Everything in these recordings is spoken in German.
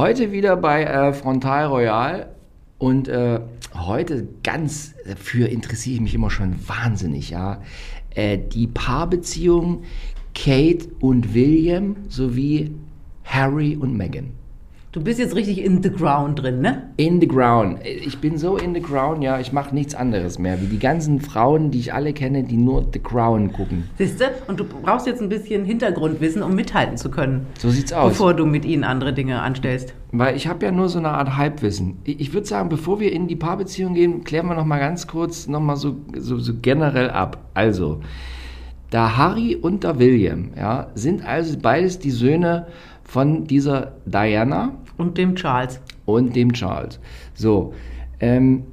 Heute wieder bei äh, Frontal Royal und äh, heute ganz, dafür interessiere ich mich immer schon wahnsinnig, ja. Äh, die Paarbeziehung Kate und William sowie Harry und Meghan. Du bist jetzt richtig in the ground drin, ne? In the ground. Ich bin so in the ground, ja, ich mache nichts anderes mehr, wie die ganzen Frauen, die ich alle kenne, die nur The Crown gucken. Siehst du? Und du brauchst jetzt ein bisschen Hintergrundwissen, um mithalten zu können. So sieht's aus. Bevor du mit ihnen andere Dinge anstellst. Weil ich habe ja nur so eine Art Halbwissen. Ich, würde sagen, bevor wir in die Paarbeziehung gehen, klären wir noch mal ganz kurz noch mal so, so, so generell ab. Also, da Harry und der William, ja, sind also beides die Söhne von dieser Diana. Und dem Charles. Und dem Charles. So, ähm,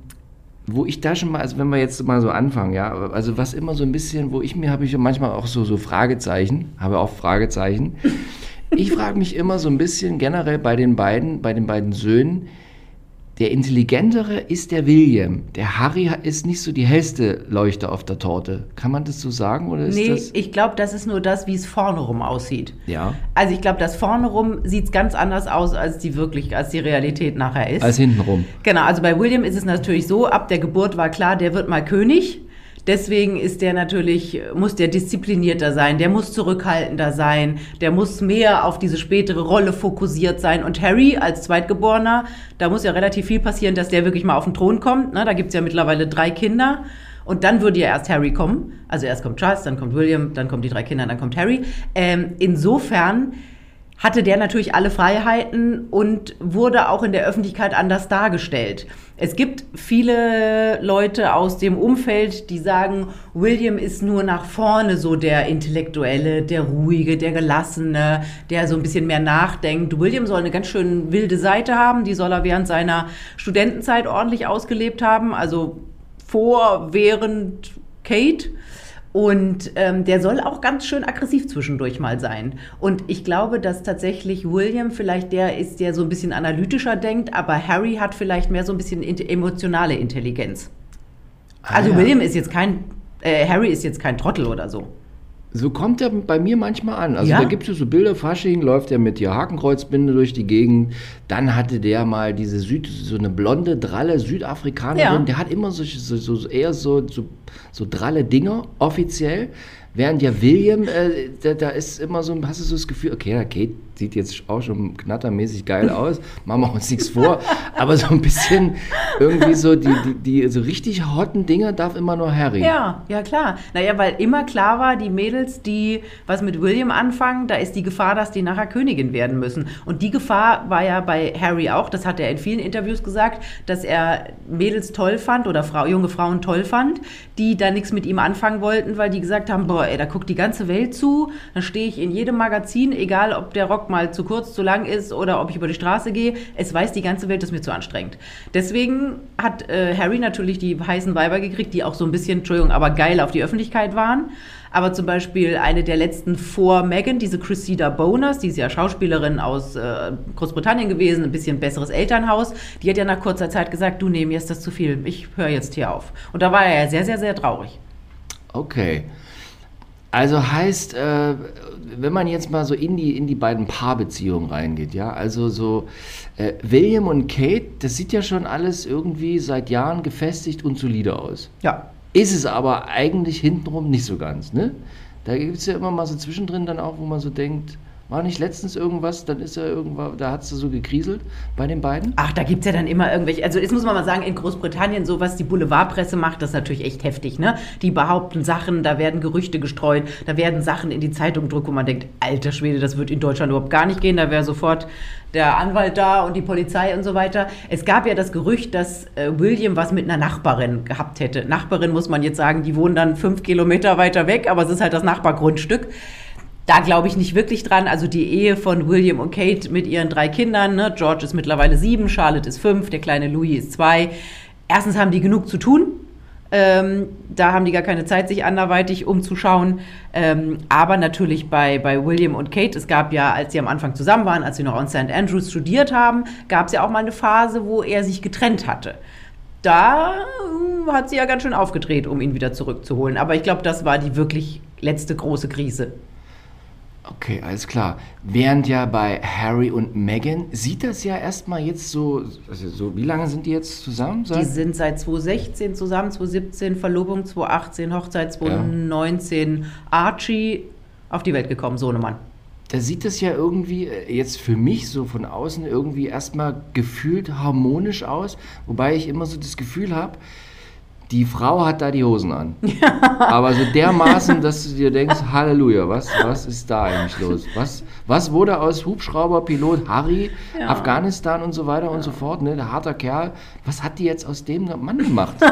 wo ich da schon mal, also wenn wir jetzt mal so anfangen, ja, also was immer so ein bisschen, wo ich mir habe ich manchmal auch so, so Fragezeichen, habe auch Fragezeichen. Ich frage mich immer so ein bisschen generell bei den beiden, bei den beiden Söhnen, der intelligentere ist der William. Der Harry ist nicht so die hellste Leuchte auf der Torte. Kann man das so sagen oder ist nee, das? ich glaube, das ist nur das, wie es vorne rum aussieht. Ja. Also ich glaube, das vorne rum sieht es ganz anders aus, als die wirklich, als die Realität nachher ist. Als hinten rum. Genau, also bei William ist es natürlich so, ab der Geburt war klar, der wird mal König. Deswegen ist der natürlich, muss der disziplinierter sein, der muss zurückhaltender sein, der muss mehr auf diese spätere Rolle fokussiert sein. Und Harry als Zweitgeborener, da muss ja relativ viel passieren, dass der wirklich mal auf den Thron kommt. Ne? Da gibt's ja mittlerweile drei Kinder. Und dann würde ja erst Harry kommen. Also erst kommt Charles, dann kommt William, dann kommen die drei Kinder, dann kommt Harry. Ähm, insofern hatte der natürlich alle Freiheiten und wurde auch in der Öffentlichkeit anders dargestellt. Es gibt viele Leute aus dem Umfeld, die sagen, William ist nur nach vorne so der Intellektuelle, der Ruhige, der Gelassene, der so ein bisschen mehr nachdenkt. William soll eine ganz schön wilde Seite haben, die soll er während seiner Studentenzeit ordentlich ausgelebt haben, also vor, während Kate. Und ähm, der soll auch ganz schön aggressiv zwischendurch mal sein. Und ich glaube, dass tatsächlich William vielleicht der ist, der so ein bisschen analytischer denkt, aber Harry hat vielleicht mehr so ein bisschen emotionale Intelligenz. Ah, also ja. William ist jetzt kein, äh, Harry ist jetzt kein Trottel oder so. So kommt er bei mir manchmal an. Also Ja? da gibt es so Bilder, Fasching, läuft er mit der Hakenkreuzbinde durch die Gegend. Dann hatte der mal diese Süd, so eine blonde, dralle Südafrikanerin. Ja. Der hat immer solche, so, so, eher so, so, so dralle Dinger, offiziell. Während ja William, äh, da, da ist immer so, hast du so das Gefühl, okay, ja, Kate sieht jetzt auch schon knattermäßig geil aus, machen wir uns nichts vor, aber so ein bisschen irgendwie so, die, die, die so richtig hotten Dinger darf immer nur Harry. Ja, ja klar. Naja, weil immer klar war, die Mädels, die was mit William anfangen, da ist die Gefahr, dass die nachher Königin werden müssen. Und die Gefahr war ja bei Harry auch, das hat er in vielen Interviews gesagt, dass er Mädels toll fand oder Frau, junge Frauen toll fand, die da nichts mit ihm anfangen wollten, weil die gesagt haben, boah, ey, da guckt die ganze Welt zu, dann stehe ich in jedem Magazin, egal ob der Rock mal zu kurz, zu lang ist oder ob ich über die Straße gehe, es weiß die ganze Welt, das ist mir zu anstrengend. Deswegen hat äh, Harry natürlich die heißen Weiber gekriegt, die auch so ein bisschen, Entschuldigung, aber geil auf die Öffentlichkeit waren. Aber zum Beispiel eine der letzten vor Meghan, diese Cressida Boners, die ist ja Schauspielerin aus äh, Großbritannien gewesen, ein bisschen besseres Elternhaus, die hat ja nach kurzer Zeit gesagt, du nee, mir das zu viel, ich höre jetzt hier auf. Und da war er ja sehr, sehr, sehr traurig. Okay. Also heißt, äh, wenn man jetzt mal so in die, in die beiden Paarbeziehungen reingeht, ja, also so äh, William und Kate, das sieht ja schon alles irgendwie seit Jahren gefestigt und solide aus. Ja. Ist es aber eigentlich hintenrum nicht so ganz, ne? Da gibt es ja immer mal so zwischendrin dann auch, wo man so denkt, war nicht letztens irgendwas, dann ist er irgendwann, da hat es so gekriselt bei den beiden? Ach, da gibt's ja dann immer irgendwelche, also jetzt muss man mal sagen, in Großbritannien, so was die Boulevardpresse macht, das ist natürlich echt heftig, ne? Die behaupten Sachen, da werden Gerüchte gestreut, da werden Sachen in die Zeitung gedruckt, wo man denkt, alter Schwede, das wird in Deutschland überhaupt gar nicht gehen, da wäre sofort der Anwalt da und die Polizei und so weiter. Es gab ja das Gerücht, dass äh, William was mit einer Nachbarin gehabt hätte. Nachbarin muss man jetzt sagen, die wohnen dann fünf Kilometer weiter weg, aber es ist halt das Nachbargrundstück. Da glaube ich nicht wirklich dran. Also die Ehe von William und Kate mit ihren drei Kindern. Ne? George ist mittlerweile sieben, Charlotte ist fünf, der kleine Louis ist zwei. Erstens haben die genug zu tun. Ähm, da haben die gar keine Zeit, sich anderweitig umzuschauen. Ähm, aber natürlich bei, bei William und Kate, es gab ja, als sie am Anfang zusammen waren, als sie noch an St. Andrews studiert haben, gab es ja auch mal eine Phase, wo er sich getrennt hatte. Da äh, hat sie ja ganz schön aufgedreht, um ihn wieder zurückzuholen. Aber ich glaube, das war die wirklich letzte große Krise. Okay, alles klar. Während ja bei Harry und Meghan sieht das ja erstmal jetzt so, also so, wie lange sind die jetzt zusammen? Die sind seit 2016 zusammen, 2017 Verlobung, 2018 Hochzeit, 2019 Archie auf die Welt gekommen, Sohnemann. da sieht das ja irgendwie äh, jetzt für mich so von außen irgendwie erstmal gefühlt harmonisch aus, wobei ich immer so das Gefühl habe, die Frau hat da die Hosen an. Aber so dermaßen, dass du dir denkst, Halleluja, was, was ist da eigentlich los? Was, was wurde aus Hubschrauberpilot Harry, Ja. Afghanistan und so weiter und so fort, ne, der harter Kerl, was hat die jetzt aus dem Mann gemacht?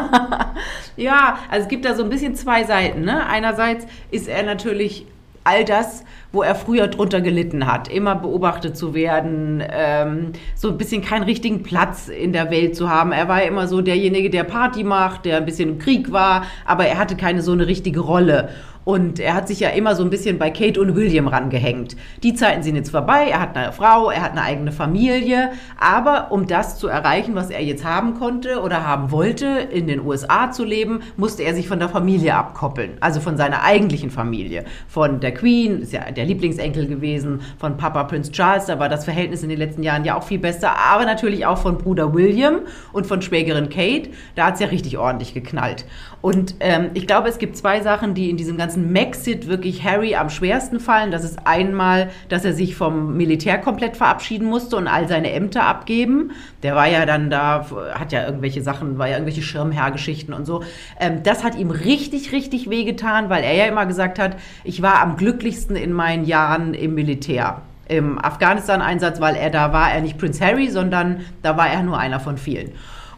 Ja, also es gibt da so ein bisschen zwei Seiten. Ne? Einerseits ist er natürlich all das, wo er früher drunter gelitten hat, immer beobachtet zu werden, ähm, so ein bisschen keinen richtigen Platz in der Welt zu haben. Er war ja immer so derjenige, der Party macht, der ein bisschen im Krieg war, aber er hatte keine so eine richtige Rolle. Und er hat sich ja immer so ein bisschen bei Kate und William rangehängt. Die Zeiten sind jetzt vorbei, er hat eine Frau, er hat eine eigene Familie. Aber um das zu erreichen, was er jetzt haben konnte oder haben wollte, in den USA zu leben, musste er sich von der Familie abkoppeln. Also von seiner eigentlichen Familie. Von der Queen, ist ja der Lieblingsenkel gewesen, von Papa Prince Charles, da war das Verhältnis in den letzten Jahren ja auch viel besser. Aber natürlich auch von Bruder William und von Schwägerin Kate. Da hat es ja richtig ordentlich geknallt. Und ähm, ich glaube, es gibt zwei Sachen, die in diesem ganzen Maxit wirklich Harry am schwersten fallen. Das ist einmal, dass er sich vom Militär komplett verabschieden musste und all seine Ämter abgeben. Der war ja dann da, hat ja irgendwelche Sachen, war ja irgendwelche Schirmherrgeschichten und so. Ähm, das hat ihm richtig, richtig wehgetan, weil er ja immer gesagt hat, ich war am glücklichsten in meinen Jahren im Militär. Im Afghanistan-Einsatz, weil er da war er nicht Prince Harry, sondern da war er nur einer von vielen.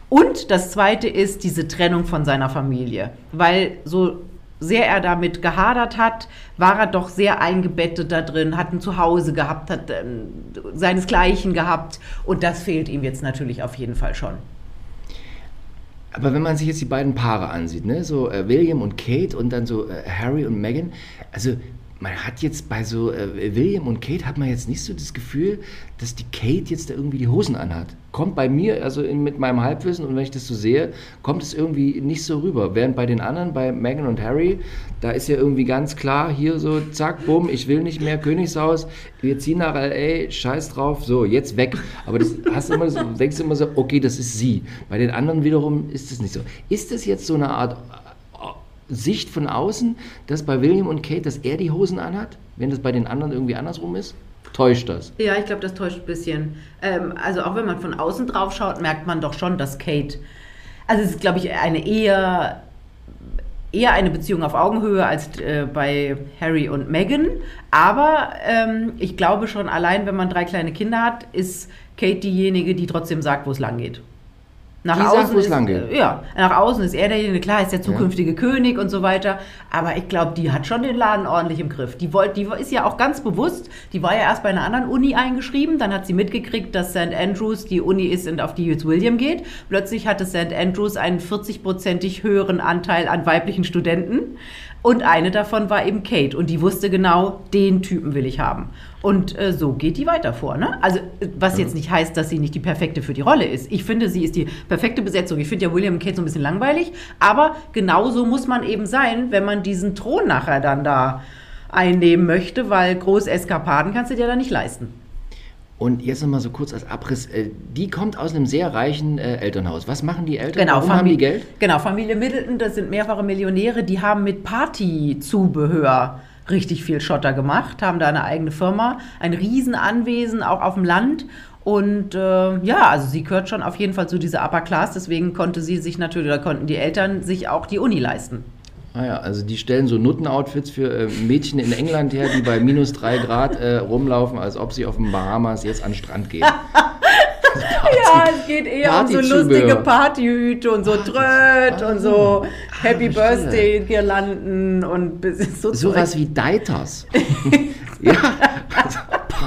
Und das Zweite ist diese Trennung von seiner Familie, weil so sehr er damit gehadert hat, war er doch sehr eingebettet da drin, hat ein Zuhause gehabt, hat ähm, seinesgleichen gehabt und das fehlt ihm jetzt natürlich auf jeden Fall schon. Aber wenn man sich jetzt die beiden Paare ansieht, ne, so äh, William und Kate und dann so äh, Harry und Meghan, also man hat jetzt bei so äh, William und Kate hat man jetzt nicht so das Gefühl, dass die Kate jetzt da irgendwie die Hosen anhat. Kommt bei mir, also in, mit meinem Halbwissen und wenn ich das so sehe, kommt es irgendwie nicht so rüber. Während bei den anderen, bei Meghan und Harry, da ist ja irgendwie ganz klar, hier so, zack, bumm, ich will nicht mehr Königshaus, wir ziehen nach L.A., scheiß drauf, so, jetzt weg. Aber das hast immer so, denkst du immer so, okay, das ist sie. Bei den anderen wiederum ist es nicht so. Ist das jetzt so eine Art Sicht von außen, dass bei William und Kate, dass er die Hosen anhat, wenn das bei den anderen irgendwie andersrum ist? Täuscht das? Ja, ich glaube, das täuscht ein bisschen. Ähm, also auch wenn man von außen drauf schaut, merkt man doch schon, dass Kate, also es ist, glaube ich, eine eher, eher eine Beziehung auf Augenhöhe als äh, bei Harry und Meghan. Aber ähm, ich glaube schon, allein wenn man drei kleine Kinder hat, ist Kate diejenige, die trotzdem sagt, wo es lang geht. Nach Die sagt, außen wo es ist, lang geht. Ja, nach außen ist er derjenige, klar ist der zukünftige König und so weiter, aber ich glaube, die hat schon den Laden ordentlich im Griff. Die, wollt, die ist ja auch ganz bewusst, die war ja erst bei einer anderen Uni eingeschrieben, dann hat sie mitgekriegt, dass St. Andrews die Uni ist und auf die jetzt William geht. Plötzlich hatte St. Andrews einen 40-prozentig höheren Anteil an weiblichen Studenten und eine davon war eben Kate und die wusste genau, den Typen will ich haben. Und äh, so geht die weiter vor. Ne? Also, was jetzt nicht heißt, dass sie nicht die perfekte für die Rolle ist. Ich finde, sie ist die perfekte Besetzung. Ich finde ja William und Kate so ein bisschen langweilig, aber genauso muss man eben sein, wenn man diesen Thron nachher dann da einnehmen möchte, weil große Eskapaden kannst du dir da nicht leisten. Und jetzt nochmal so kurz als Abriss. äh, Die kommt aus einem sehr reichen äh, Elternhaus. Was machen die Eltern? Genau, Warum haben die Geld? Genau, Familie Middleton, das sind mehrfache Millionäre, die haben mit Partyzubehör richtig viel Schotter gemacht, haben da eine eigene Firma, ein Riesenanwesen auch auf dem Land. Und äh, ja, also sie gehört schon auf jeden Fall zu dieser Upper Class, deswegen konnte sie sich natürlich, oder konnten die Eltern sich auch die Uni leisten. Ah ja, also die stellen so Nutten-Outfits für äh, Mädchen in England her, die bei minus drei Grad äh, rumlaufen, als ob sie auf den Bahamas jetzt an den Strand gehen. Ja, es geht eher um so lustige Partyhüte und so Tröd und so Happy verstehe. Birthday Girlanden und so Sowas wie Deiters. ja, also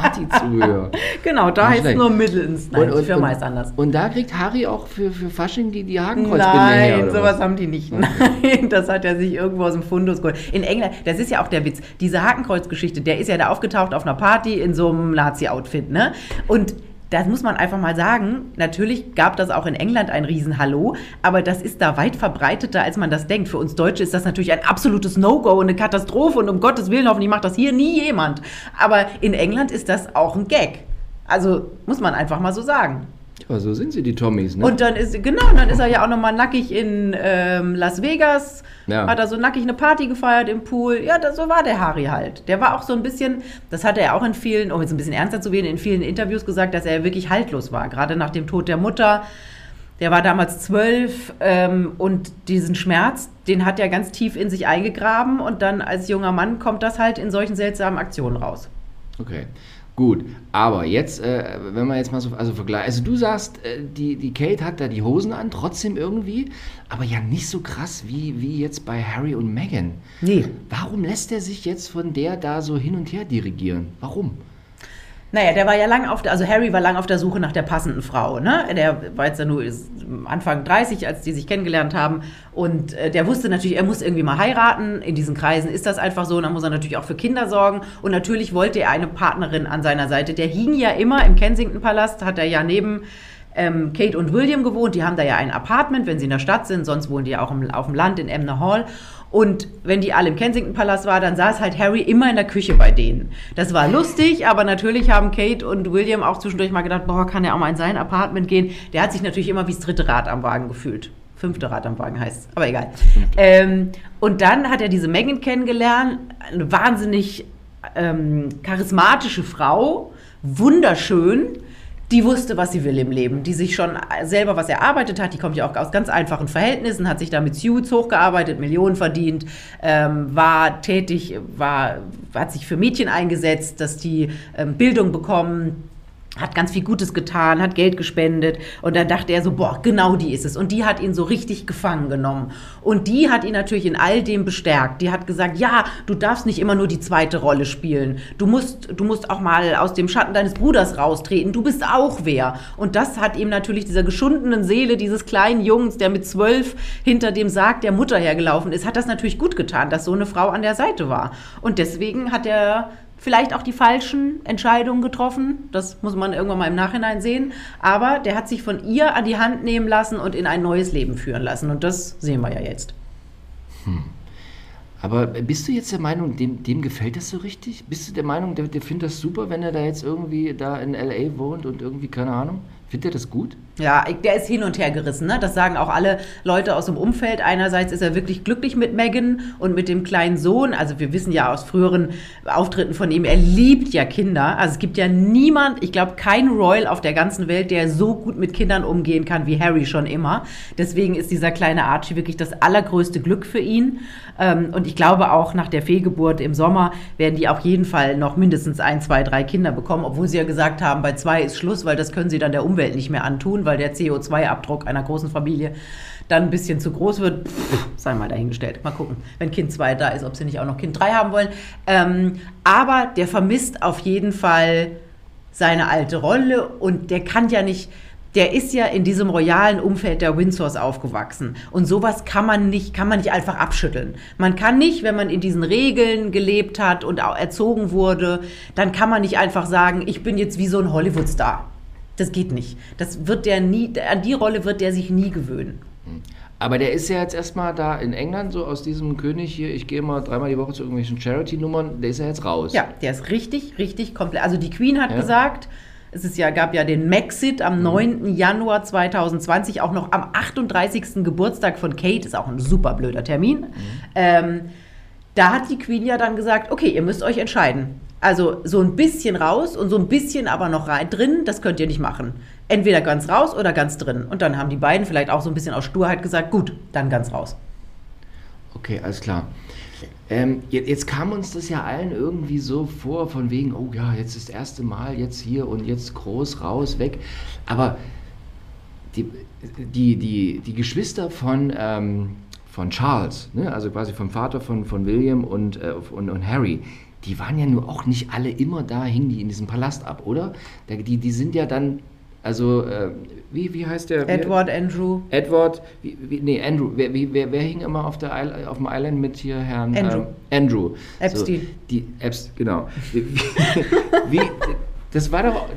Partyzubehör. Genau, da heißt es nur Middletons. Nein, die Firma ist anders. Und da kriegt Harry auch für, für Fasching die, die Hakenkreuzbinde her. Nein, oder sowas was? haben die nicht. Nein, das hat er sich irgendwo aus dem Fundus geholt. In England, das ist ja auch der Witz. Diese Hakenkreuz-Geschichte, der ist ja da aufgetaucht auf einer Party in so einem Nazi-Outfit, ne? Und das muss man einfach mal sagen. Natürlich gab das auch in England ein Riesenhallo, aber das ist da weit verbreiteter, als man das denkt. Für uns Deutsche ist das natürlich ein absolutes No-Go und eine Katastrophe und um Gottes Willen, hoffentlich macht das hier nie jemand. Aber in England ist das auch ein Gag. Also muss man einfach mal so sagen. Ja, so sind sie, die Tommys, ne? Und dann ist, genau, dann ist er ja auch nochmal nackig in ähm, Las Vegas. Ja. Hat er so nackig eine Party gefeiert im Pool. Ja, das, so war der Harry halt. Der war auch so ein bisschen, das hat er auch in vielen, um jetzt ein bisschen ernster zu werden, in vielen Interviews gesagt, dass er wirklich haltlos war. Gerade nach dem Tod der Mutter. Der war damals zwölf ähm, und diesen Schmerz, den hat er ganz tief in sich eingegraben und dann als junger Mann kommt das halt in solchen seltsamen Aktionen raus. Okay. Gut, aber jetzt, äh, wenn man jetzt mal so, also vergleicht, also du sagst, äh, die, die Kate hat da die Hosen an, trotzdem irgendwie, aber ja nicht so krass wie, wie jetzt bei Harry und Meghan. Nee. Warum lässt er sich jetzt von der da so hin und her dirigieren? Warum? Naja, der war ja lang auf der, also Harry war lang auf der Suche nach der passenden Frau, ne? Der war jetzt ja nur Anfang 30, als die sich kennengelernt haben. Und äh, der wusste natürlich, er muss irgendwie mal heiraten. In diesen Kreisen ist das einfach so. Und dann muss er natürlich auch für Kinder sorgen. Und natürlich wollte er eine Partnerin an seiner Seite. Der hing ja immer im Kensington-Palast, hat er ja neben ähm, Kate und William gewohnt. Die haben da ja ein Apartment, wenn sie in der Stadt sind. Sonst wohnen die ja auch im, auf dem Land in Emner Hall. Und wenn die alle im Kensington-Palast war, dann saß halt Harry immer in der Küche bei denen. Das war lustig, aber natürlich haben Kate und William auch zwischendurch mal gedacht, boah, kann er auch mal in sein Apartment gehen. Der hat sich natürlich immer wie das dritte Rad am Wagen gefühlt. Fünfte Rad am Wagen heißt aber egal. Ähm, und dann hat er diese Megan kennengelernt, eine wahnsinnig ähm, charismatische Frau, wunderschön die wusste, was sie will im Leben, die sich schon selber was erarbeitet hat, die kommt ja auch aus ganz einfachen Verhältnissen, hat sich da mit Suits hochgearbeitet, Millionen verdient, ähm, war tätig, war, hat sich für Mädchen eingesetzt, dass die ähm, Bildung bekommen, hat ganz viel Gutes getan, hat Geld gespendet und dann dachte er so, boah, genau die ist es. Und die hat ihn so richtig gefangen genommen. Und die hat ihn natürlich in all dem bestärkt. Die hat gesagt, ja, du darfst nicht immer nur die zweite Rolle spielen. Du musst, du musst auch mal aus dem Schatten deines Bruders raustreten. Du bist auch wer. Und das hat ihm natürlich dieser geschundenen Seele dieses kleinen Jungs, der mit zwölf hinter dem Sarg der Mutter hergelaufen ist, hat das natürlich gut getan, dass so eine Frau an der Seite war. Und deswegen hat er vielleicht auch die falschen Entscheidungen getroffen. Das muss man irgendwann mal im Nachhinein sehen. Aber der hat sich von ihr an die Hand nehmen lassen und in ein neues Leben führen lassen. Und das sehen wir ja jetzt. Hm. Aber bist du jetzt der Meinung, dem, dem gefällt das so richtig? Bist du der Meinung, der, der findet das super, wenn er da jetzt irgendwie da in L.A. wohnt und irgendwie, keine Ahnung? Findet er das gut? Ja, der ist hin und her gerissen. Ne? Das sagen auch alle Leute aus dem Umfeld. Einerseits ist er wirklich glücklich mit Megan und mit dem kleinen Sohn. Also wir wissen ja aus früheren Auftritten von ihm, er liebt ja Kinder. Also es gibt ja niemand, ich glaube kein Royal auf der ganzen Welt, der so gut mit Kindern umgehen kann wie Harry schon immer. Deswegen ist dieser kleine Archie wirklich das allergrößte Glück für ihn. Ähm, und ich glaube auch nach der Fehlgeburt im Sommer werden die auf jeden Fall noch mindestens ein, zwei, drei Kinder bekommen, obwohl sie ja gesagt haben, bei zwei ist Schluss, weil das können sie dann der Umwelt Umwelt nicht mehr antun, weil der CO2-Abdruck einer großen Familie dann ein bisschen zu groß wird, pff, sei mal dahingestellt. Mal gucken, wenn Kind 2 da ist, ob sie nicht auch noch Kind 3 haben wollen. Ähm, aber der vermisst auf jeden Fall seine alte Rolle und der kann ja nicht, der ist ja in diesem royalen Umfeld der Windsors aufgewachsen. Und sowas kann man nicht, kann man nicht einfach abschütteln. Man kann nicht, wenn man in diesen Regeln gelebt hat und erzogen wurde, dann kann man nicht einfach sagen, ich bin jetzt wie so ein Hollywood-Star. Das geht nicht. Das wird der nie, an die Rolle wird der sich nie gewöhnen. Aber der ist ja jetzt erstmal da in England, so aus diesem König hier, ich gehe mal dreimal die Woche zu irgendwelchen Charity-Nummern, der ist ja jetzt raus. Ja, der ist richtig, richtig komplett. Also die Queen hat ja. gesagt, es ist ja, gab ja den Maxit am 9. Mhm. Januar 2020, auch noch am 38. Geburtstag von Kate, ist auch ein super blöder Termin. Mhm. Ähm, da hat die Queen ja dann gesagt, okay, ihr müsst euch entscheiden. Also so ein bisschen raus und so ein bisschen aber noch rein drin, das könnt ihr nicht machen. Entweder ganz raus oder ganz drin. Und dann haben die beiden vielleicht auch so ein bisschen aus Sturheit gesagt, gut, dann ganz raus. Okay, alles klar. Ähm, jetzt, jetzt, kam uns das ja allen irgendwie so vor, von wegen, oh ja, jetzt ist das erste Mal, jetzt hier und jetzt groß, raus, weg. Aber die, die, die, die Geschwister von, ähm, von Charles, ne? also quasi vom Vater von, von William und, äh, und, und Harry, die waren ja nur auch nicht alle immer da, hingen die in diesem Palast ab, oder? Die, die sind ja dann, also, äh, wie, wie heißt der? Edward wie, Andrew. Edward, wie, wie, nee, Andrew. Wer, wer, wer hing immer auf, der Isle, auf dem Island mit hier Herrn? Andrew. Ähm, Andrew. Epstein. So, die, Epstein, genau. wie, Das war doch,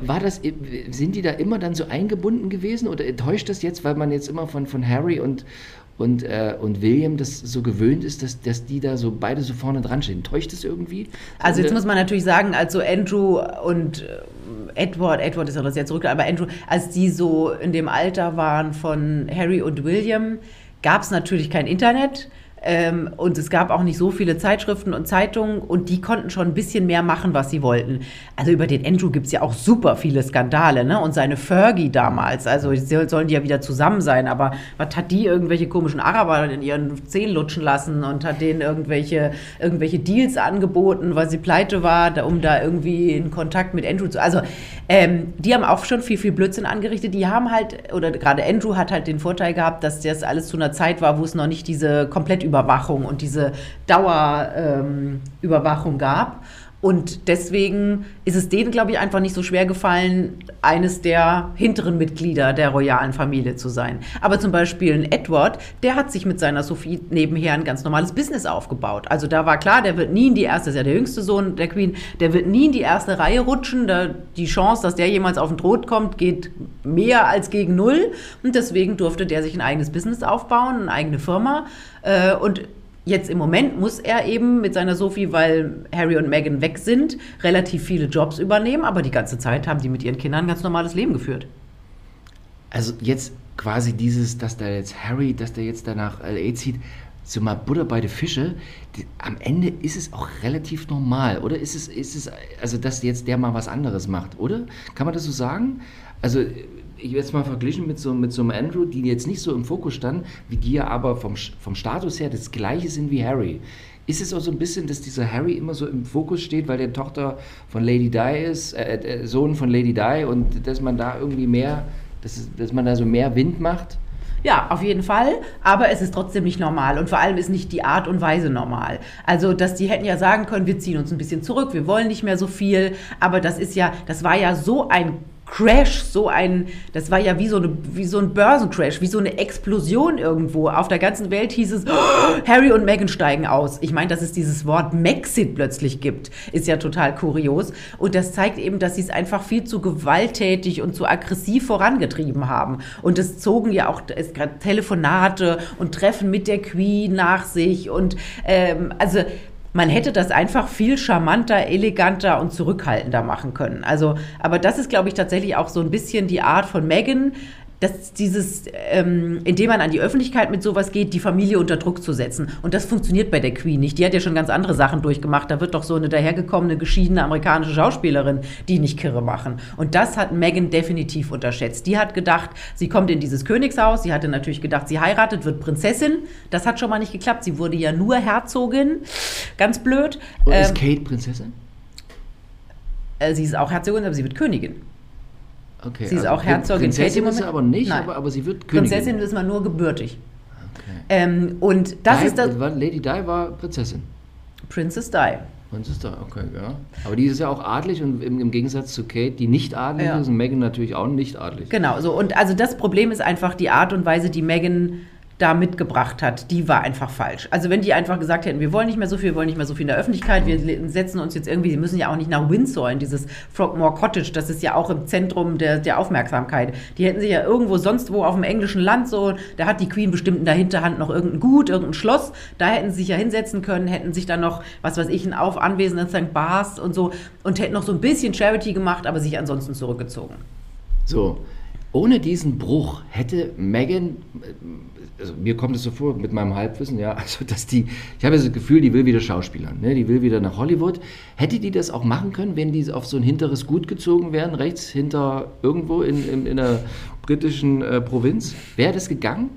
war das, sind die da immer dann so eingebunden gewesen oder täuscht das jetzt, weil man jetzt immer von, von Harry und, und, äh, und William das so gewöhnt ist, dass, dass die da so beide so vorne dran stehen? Täuscht das irgendwie? Also jetzt muss man natürlich sagen, also Andrew und äh, Edward, Edward ist ja das jetzt zurück, aber Andrew, als die so in dem Alter waren von Harry und William, gab es natürlich kein Internet. Ähm, und es gab auch nicht so viele Zeitschriften und Zeitungen und die konnten schon ein bisschen mehr machen, was sie wollten. Also über den Andrew gibt es ja auch super viele Skandale, ne? Und seine Fergie damals, also sollen die ja wieder zusammen sein, aber was hat die irgendwelche komischen Araber in ihren Zehen lutschen lassen und hat denen irgendwelche, irgendwelche Deals angeboten, weil sie pleite war, um da irgendwie in Kontakt mit Andrew zu. Also ähm, die haben auch schon viel, viel Blödsinn angerichtet. Die haben halt, oder gerade Andrew hat halt den Vorteil gehabt, dass das alles zu einer Zeit war, wo es noch nicht diese komplett Überwachung und diese Dauerüberwachung ähm, gab. Und deswegen ist es denen, glaube ich, einfach nicht so schwer gefallen, eines der hinteren Mitglieder der royalen Familie zu sein. Aber zum Beispiel ein Edward, der hat sich mit seiner Sophie nebenher ein ganz normales Business aufgebaut. Also da war klar, der wird nie in die erste, ist ja der jüngste Sohn der Queen, der wird nie in die erste Reihe rutschen. Da, die Chance, dass der jemals auf den Thron kommt, geht mehr als gegen null. Und deswegen durfte der sich ein eigenes Business aufbauen, eine eigene Firma. Äh, und Jetzt im Moment muss er eben mit seiner Sophie, weil Harry und Meghan weg sind, relativ viele Jobs übernehmen, aber die ganze Zeit haben die mit ihren Kindern ein ganz normales Leben geführt. Also jetzt quasi dieses, dass da jetzt Harry, dass der jetzt danach LA zieht, so mal Butter bei den Fische, die, am Ende ist es auch relativ normal, oder? Ist es, ist es, also dass jetzt der mal was anderes macht, oder? Kann man das so sagen? Also jetzt mal verglichen mit so, mit so einem Andrew, die jetzt nicht so im Fokus standen, wie die ja aber vom, vom Status her das gleiche sind wie Harry. Ist es auch so ein bisschen, dass dieser Harry immer so im Fokus steht, weil der Tochter von Lady Di ist, äh, äh, Sohn von Lady Di und dass man da irgendwie mehr, dass, dass man da so mehr Wind macht? Ja, auf jeden Fall. Aber es ist trotzdem nicht normal. Und vor allem ist nicht die Art und Weise normal. Also, dass die hätten ja sagen können, wir ziehen uns ein bisschen zurück, wir wollen nicht mehr so viel. Aber das ist ja, das war ja so ein Crash, so ein, das war ja wie so, eine, wie so ein Börsencrash, wie so eine Explosion irgendwo. Auf der ganzen Welt hieß es, oh, Harry und Meghan steigen aus. Ich meine, dass es dieses Wort Maxit plötzlich gibt, ist ja total kurios. Und das zeigt eben, dass sie es einfach viel zu gewalttätig und zu aggressiv vorangetrieben haben. Und es zogen ja auch es Telefonate und Treffen mit der Queen nach sich. Und ähm, also man hätte das einfach viel charmanter, eleganter und zurückhaltender machen können. Also, aber das ist, glaube ich, tatsächlich auch so ein bisschen die Art von Megan, dass dieses, ähm, indem man an die Öffentlichkeit mit sowas geht, die Familie unter Druck zu setzen. Und das funktioniert bei der Queen nicht. Die hat ja schon ganz andere Sachen durchgemacht. Da wird doch so eine dahergekommene, geschiedene amerikanische Schauspielerin, die nicht kirre machen. Und das hat Meghan definitiv unterschätzt. Die hat gedacht, sie kommt in dieses Königshaus. Sie hatte natürlich gedacht, sie heiratet, wird Prinzessin. Das hat schon mal nicht geklappt. Sie wurde ja nur Herzogin. Ganz blöd. Und ähm, ist Kate Prinzessin? Äh, sie ist auch Herzogin, aber sie wird Königin. Okay, sie ist also auch Herzogin. Prinzessin ist sie aber nicht, aber, aber, sie wird Königin. Prinzessin ist man nur gebürtig. Okay. Ähm, und das Di, ist das. Lady Di war Prinzessin. Princess Di. Princess Di, okay, ja. Aber die ist ja auch adlig und im, im Gegensatz zu Kate, die nicht adlig ja. ist, und Meghan natürlich auch nicht adlig. Genau, so. Und also das Problem ist einfach die Art und Weise, die Meghan da mitgebracht hat, die war einfach falsch. Also wenn die einfach gesagt hätten, wir wollen nicht mehr so viel, wir wollen nicht mehr so viel in der Öffentlichkeit, wir setzen uns jetzt irgendwie, sie müssen ja auch nicht nach Windsor in dieses Frogmore Cottage, das ist ja auch im Zentrum der, der Aufmerksamkeit. Die hätten sich ja irgendwo sonst wo auf dem englischen Land so, da hat die Queen bestimmt in der Hinterhand noch irgendein Gut, irgendein Schloss, da hätten sie sich ja hinsetzen können, hätten sich dann noch, was weiß ich, ein Auf Anwesen in St. Bars und so und hätten noch so ein bisschen Charity gemacht, aber sich ansonsten zurückgezogen. So, ohne diesen Bruch hätte Megan, also mir kommt es so vor mit meinem Halbwissen, ja, also dass die, ich habe das Gefühl, die will wieder Schauspielern, ne? die will wieder nach Hollywood. Hätte die das auch machen können, wenn die auf so ein hinteres Gut gezogen wären, rechts hinter irgendwo in, in, in einer britischen äh, Provinz? Wäre das gegangen?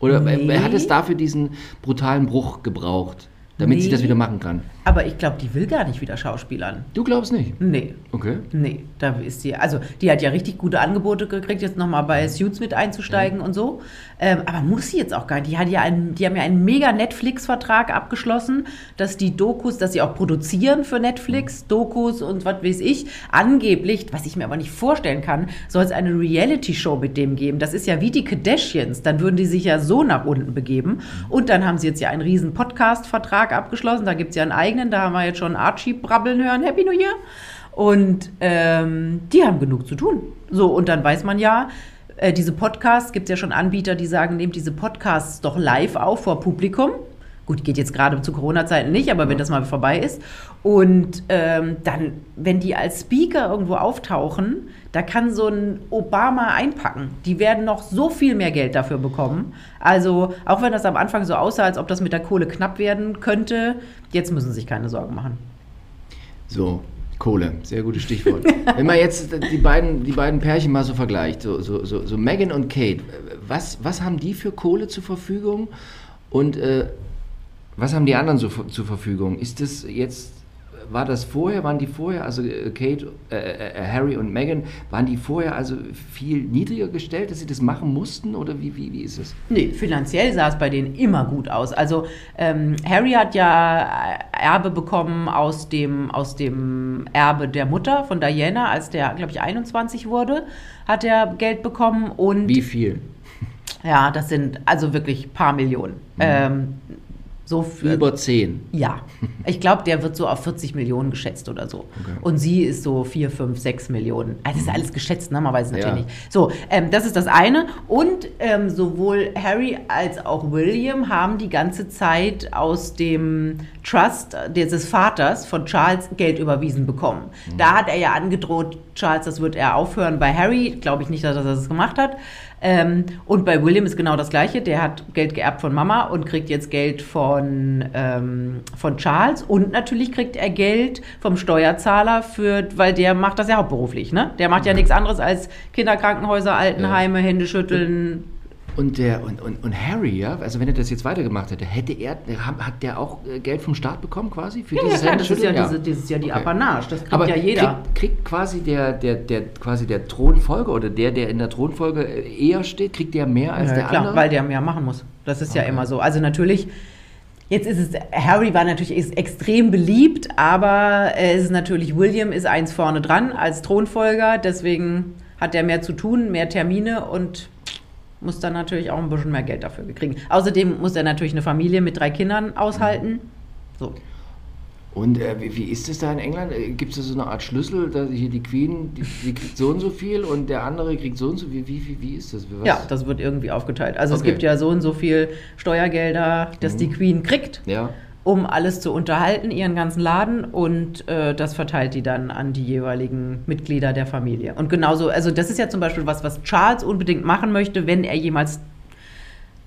Oder nee. hat es dafür diesen brutalen Bruch gebraucht? damit nee, sie das wieder machen kann. Aber ich glaube, die will gar nicht wieder Schauspielern. Du glaubst nicht? Nee. Okay. Nee, da ist sie, also die hat ja richtig gute Angebote gekriegt, jetzt nochmal bei Suits mit einzusteigen ja. und so. Ähm, aber muss sie jetzt auch gar nicht. Die, hat ja einen, die haben ja einen mega Netflix-Vertrag abgeschlossen, dass die Dokus, dass sie auch produzieren für Netflix, Dokus und was weiß ich. Angeblich, was ich mir aber nicht vorstellen kann, soll es eine Reality-Show mit dem geben. Das ist ja wie die Kardashians. Dann würden die sich ja so nach unten begeben. Und dann haben sie jetzt ja einen riesen Podcast-Vertrag abgeschlossen. Da gibt es ja einen eigenen, da haben wir jetzt schon Archie brabbeln hören. Happy New Year! Und ähm, die haben genug zu tun. So, und dann weiß man ja, äh, diese Podcasts, gibt es ja schon Anbieter, die sagen, nehmt diese Podcasts doch live auf vor Publikum. Gut, geht jetzt gerade zu Corona-Zeiten nicht, aber wenn das mal vorbei ist. Und ähm, dann, wenn die als Speaker irgendwo auftauchen, da kann so ein Obama einpacken. Die werden noch so viel mehr Geld dafür bekommen. Also, auch wenn das am Anfang so aussah, als ob das mit der Kohle knapp werden könnte, jetzt müssen sie sich keine Sorgen machen. So, Kohle, sehr gutes Stichwort. Wenn man jetzt die beiden, die beiden Pärchen mal so vergleicht, so, so, so, so Megan und Kate, was, was haben die für Kohle zur Verfügung und äh, was haben die anderen so zur Verfügung? Ist das jetzt war das vorher, waren die vorher, also äh, Kate, äh, äh, äh, Harry und Meghan, waren die vorher also viel niedriger gestellt, dass sie das machen mussten oder wie, wie, wie ist es? Nee, finanziell sah es bei denen immer gut aus. Also ähm, Harry hat ja Erbe bekommen aus dem, aus dem Erbe der Mutter von Diana, als der, glaube ich, 21 wurde, hat er Geld bekommen und... Wie viel? Ja, das sind also wirklich paar Millionen. Mhm. Ähm, so für, Über 10. Ja. Ich glaube, der wird so auf 40 Millionen geschätzt oder so. Okay. Und sie ist so 4, 5, 6 Millionen. Also das ist alles geschätzt, ne? man weiß es natürlich ja. nicht. So, ähm, das ist das eine. Und ähm, sowohl Harry als auch William haben die ganze Zeit aus dem Trust des Vaters von Charles Geld überwiesen bekommen. Mhm. Da hat er ja angedroht, Charles, das wird er aufhören. Bei Harry glaube ich nicht, dass er das gemacht hat. Ähm, und bei William ist genau das Gleiche. Der hat Geld geerbt von Mama und kriegt jetzt Geld von, ähm, von Charles. Und natürlich kriegt er Geld vom Steuerzahler, für, weil der macht das ja hauptberuflich. Ne? Der macht ja nichts anderes als Kinderkrankenhäuser, Altenheime, ja. Hände schütteln, und, der, und, und, und Harry, ja, also wenn er das jetzt weitergemacht hätte, hätte er, hat der auch äh, Geld vom Staat bekommen quasi? Für ja, dieses ja, das ist ja, ja. Diese, dieses ja die okay. Apanage, das kriegt Aber ja jeder. Kriegt, kriegt, quasi der, der, der, quasi der Thronfolger oder der, der in der Thronfolge eher steht, kriegt der mehr als ja, der klar, andere? weil der mehr machen muss. Das ist okay. ja immer so. Also natürlich... Jetzt ist es, Harry war natürlich ist extrem beliebt, aber es ist natürlich, William ist eins vorne dran als Thronfolger, deswegen hat er mehr zu tun, mehr Termine und muss dann natürlich auch ein bisschen mehr Geld dafür kriegen. Außerdem muss er natürlich eine Familie mit drei Kindern aushalten. So. Und äh, wie, wie, ist es da in England? Äh, Gibt es da so eine Art Schlüssel, dass hier die Queen, die, die, kriegt so und so viel und der andere kriegt so und so viel? Wie, wie, wie ist das? Was? Ja, das wird irgendwie aufgeteilt. Also okay. es gibt ja so und so viel Steuergelder, dass mhm. die Queen kriegt. Ja um alles zu unterhalten, ihren ganzen Laden und äh, das verteilt die dann an die jeweiligen Mitglieder der Familie. Und genauso, also das ist ja zum Beispiel was, was Charles unbedingt machen möchte, wenn er jemals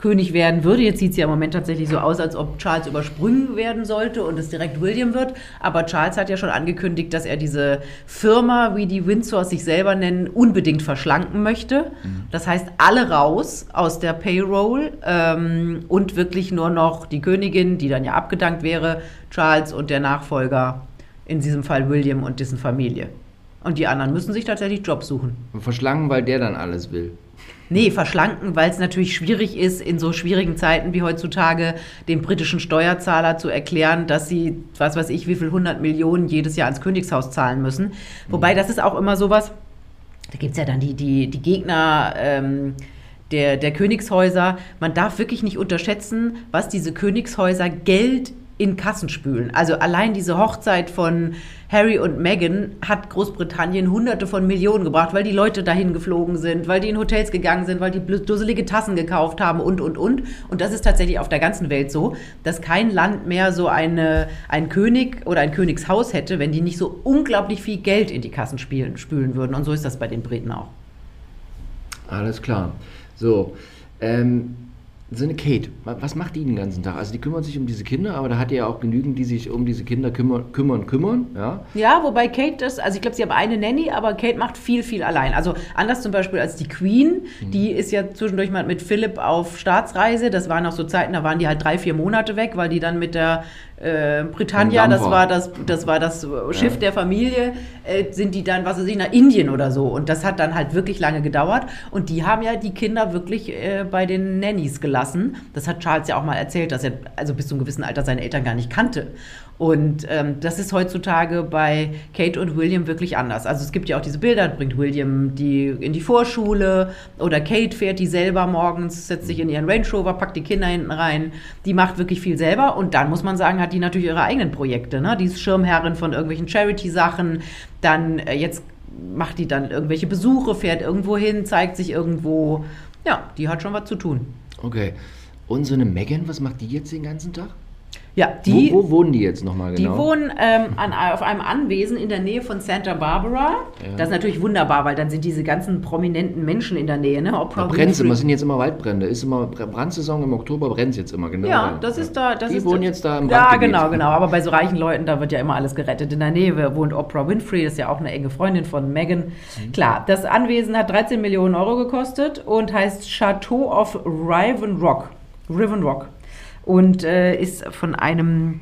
König werden würde. Jetzt sieht es ja im Moment tatsächlich so aus, als ob Charles übersprungen werden sollte und es direkt William wird. Aber Charles hat ja schon angekündigt, dass er diese Firma, wie die Windsor sich selber nennen, unbedingt verschlanken möchte. Mhm. Das heißt, alle raus aus der Payroll ähm, und wirklich nur noch die Königin, die dann ja abgedankt wäre, Charles und der Nachfolger, in diesem Fall William und dessen Familie. Und die anderen müssen sich tatsächlich Jobs suchen. Verschlangen, weil der dann alles will. Nee, verschlanken, weil es natürlich schwierig ist, in so schwierigen Zeiten wie heutzutage dem britischen Steuerzahler zu erklären, dass sie, was weiß ich, wie viel 100 Millionen jedes Jahr ans Königshaus zahlen müssen. Wobei, mhm. das ist auch immer sowas, da gibt es ja dann die, die, die Gegner. Ähm, der, der Königshäuser, man darf wirklich nicht unterschätzen, was diese Königshäuser Geld in Kassen spülen. Also allein diese Hochzeit von Harry und Meghan hat Großbritannien hunderte von Millionen gebracht, weil die Leute dahin geflogen sind, weil die in Hotels gegangen sind, weil die dusselige Tassen gekauft haben und, und, und. Und das ist tatsächlich auf der ganzen Welt so, dass kein Land mehr so eine, ein König oder ein Königshaus hätte, wenn die nicht so unglaublich viel Geld in die Kassen spielen, spülen würden. Und so ist das bei den Briten auch. Alles klar. So, ähm, so eine Kate, was macht die den ganzen Tag? Also die kümmert sich um diese Kinder, aber da hat ja auch genügend, die sich um diese Kinder kümmern, kümmern, kümmern. Ja, ja wobei Kate das, also ich glaube, sie haben eine Nanny, aber Kate macht viel, viel allein. Also anders zum Beispiel als die Queen, mhm. die ist ja zwischendurch mal mit Philipp auf Staatsreise. Das waren auch so Zeiten, da waren die halt drei, vier Monate weg, weil die dann mit der äh, Britannia, das war das, das war das Schiff ja. der Familie, äh, sind die dann, was weiß ich, nach Indien oder so. Und das hat dann halt wirklich lange gedauert. Und die haben ja die Kinder wirklich äh, bei den Nannies gelassen. Das hat Charles ja auch mal erzählt, dass er also bis zu einem gewissen Alter seine Eltern gar nicht kannte. Und ähm, das ist heutzutage bei Kate und William wirklich anders. Also es gibt ja auch diese Bilder, bringt William die in die Vorschule oder Kate fährt die selber morgens, setzt sich in ihren Range Rover, packt die Kinder hinten rein. Die macht wirklich viel selber und dann muss man sagen, hat die natürlich ihre eigenen Projekte. Ne? Die ist Schirmherrin von irgendwelchen Charity-Sachen. Dann äh, jetzt macht die dann irgendwelche Besuche, fährt irgendwo hin, zeigt sich irgendwo. Ja, die hat schon was zu tun. Okay. Und so eine Megan, was macht die jetzt den ganzen Tag? Ja, die, wo, wo wohnen die jetzt nochmal genau? Die wohnen ähm, an, auf einem Anwesen in der Nähe von Santa Barbara. Ja. Das ist natürlich wunderbar, weil dann sind diese ganzen prominenten Menschen in der Nähe. Ne? Oprah da brennt immer, sind jetzt immer Waldbrände. Ist immer Brandsaison im Oktober, brennt es jetzt immer, genau. Ja, das ist da. Das die ist wohnen jetzt da im Ja, genau, genau. Aber bei so reichen Leuten, da wird ja immer alles gerettet. In der Nähe wohnt Oprah Winfrey, das ist ja auch eine enge Freundin von Megan. Mhm. Klar, das Anwesen hat 13 Millionen Euro gekostet und heißt Chateau of Riven Rock. Riven Rock. Und äh, ist von einem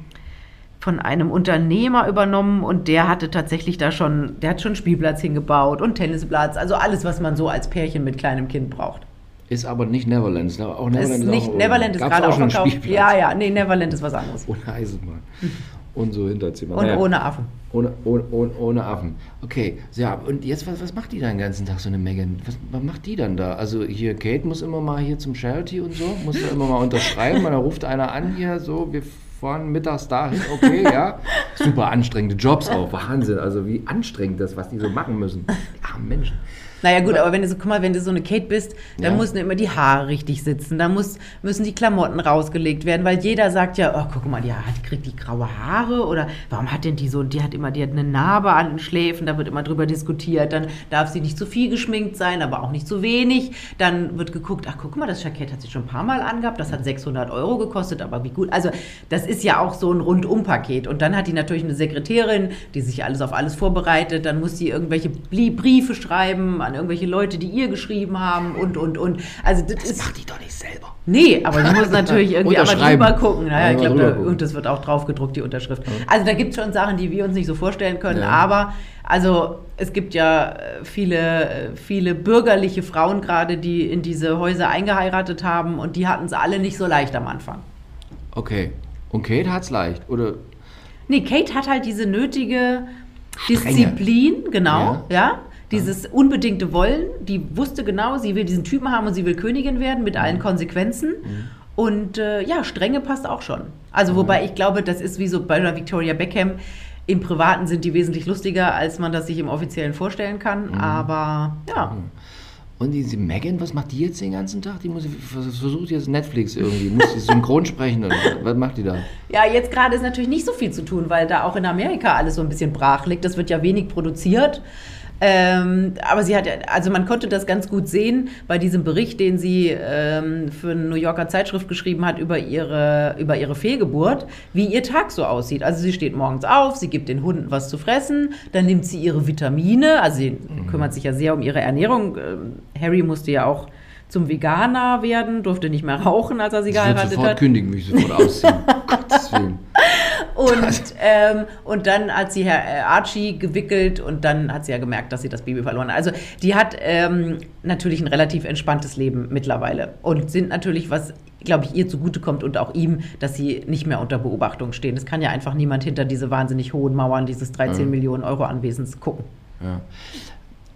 von einem Unternehmer übernommen und der hatte tatsächlich da schon, der hat schon Spielplatz hingebaut und Tennisplatz, also alles, was man so als Pärchen mit kleinem Kind braucht. Ist aber nicht Neverland. Ist auch Neverland ist, nicht, auch, Neverland ist gerade auch, auch verkauft. Ja, ja, nee, Neverland ist was anderes. Ohne Eisenbahn. Und so Hinterzimmer. Und naja. ohne Affen. Ohne, ohne, ohne, ohne, Affen. Okay, ja, und jetzt, was, was macht die da den ganzen Tag, so eine Megan? Was, was macht die dann da? Also hier, Kate muss immer mal hier zum Charity und so, muss da immer mal unterschreiben, und dann ruft einer an hier, so, wir fahren mittags dahin, okay, ja. Super anstrengende Jobs auch, Wahnsinn. Also wie anstrengend das, was die so machen müssen. Die armen Menschen. Naja gut, aber wenn du so, guck mal, wenn du so eine Kate bist, dann ja. müssen immer die Haare richtig sitzen, dann muss, müssen die Klamotten rausgelegt werden, weil jeder sagt ja, oh, guck mal, die, hat, kriegt die graue Haare oder warum hat denn die so, die hat immer, die hat eine Narbe an den Schläfen, da wird immer drüber diskutiert, dann darf sie nicht zu viel geschminkt sein, aber auch nicht zu wenig, dann wird geguckt, ach guck mal, das Jackett hat sie schon ein paar Mal angehabt, das hat 600 Euro gekostet, aber wie gut, also das ist ja auch so ein Rundumpaket. Und dann hat die natürlich eine Sekretärin, die sich alles auf alles vorbereitet, dann muss sie irgendwelche Briefe schreiben an irgendwelche Leute, die ihr geschrieben haben und, und, und. Also das, das ist, macht die doch nicht selber. Nee, aber sie muss natürlich irgendwie aber drüber gucken. Naja, ich glaube, da, und das wird auch drauf gedruckt, die Unterschrift. Also da gibt es schon Sachen, die wir uns nicht so vorstellen können, ja. aber also es gibt ja äh, viele, äh, viele bürgerliche Frauen gerade, die in diese Häuser eingeheiratet haben und die hatten es alle nicht so leicht am Anfang. Okay. Und Kate hat es leicht, oder? Nee, Kate hat halt diese nötige Strenge. Disziplin, genau, ja. ja dieses unbedingte Wollen, die wusste genau, sie will diesen Typen haben und sie will Königin werden mit allen mhm. Konsequenzen. Mhm. Und äh, ja, Strenge passt auch schon. Also, mhm. wobei ich glaube, das ist wie so bei einer Victoria Beckham. Im Privaten sind die wesentlich lustiger, als man das sich im Offiziellen vorstellen kann. Mhm. Aber ja. Mhm. Und diese Megan, was macht die jetzt den ganzen Tag? Die muss, versucht jetzt Netflix irgendwie, muss sie synchron sprechen oder was macht die da? Ja, jetzt gerade ist natürlich nicht so viel zu tun, weil da auch in Amerika alles so ein bisschen brach liegt. Das wird ja wenig produziert. Ähm, aber sie hat, also man konnte das ganz gut sehen bei diesem Bericht, den sie ähm, für eine New Yorker Zeitschrift geschrieben hat über ihre, über ihre Fehlgeburt, wie ihr Tag so aussieht. Also sie steht morgens auf, sie gibt den Hunden was zu fressen, dann nimmt sie ihre Vitamine, also sie mhm. kümmert sich ja sehr um ihre Ernährung. Ähm, Harry musste ja auch zum Veganer werden, durfte nicht mehr rauchen, als er sie geheiratet hat. sofort hat. kündigen, mich sofort ausziehen. Gottes Willen. Und, ähm, und dann hat sie Herr äh, Archie gewickelt und dann hat sie ja gemerkt, dass sie das Baby verloren hat. Also die hat ähm, natürlich ein relativ entspanntes Leben mittlerweile und sind natürlich, was glaube ich, ihr zugutekommt und auch ihm, dass sie nicht mehr unter Beobachtung stehen. Es kann ja einfach niemand hinter diese wahnsinnig hohen Mauern dieses 13 mhm. Millionen Euro Anwesens gucken. Ja.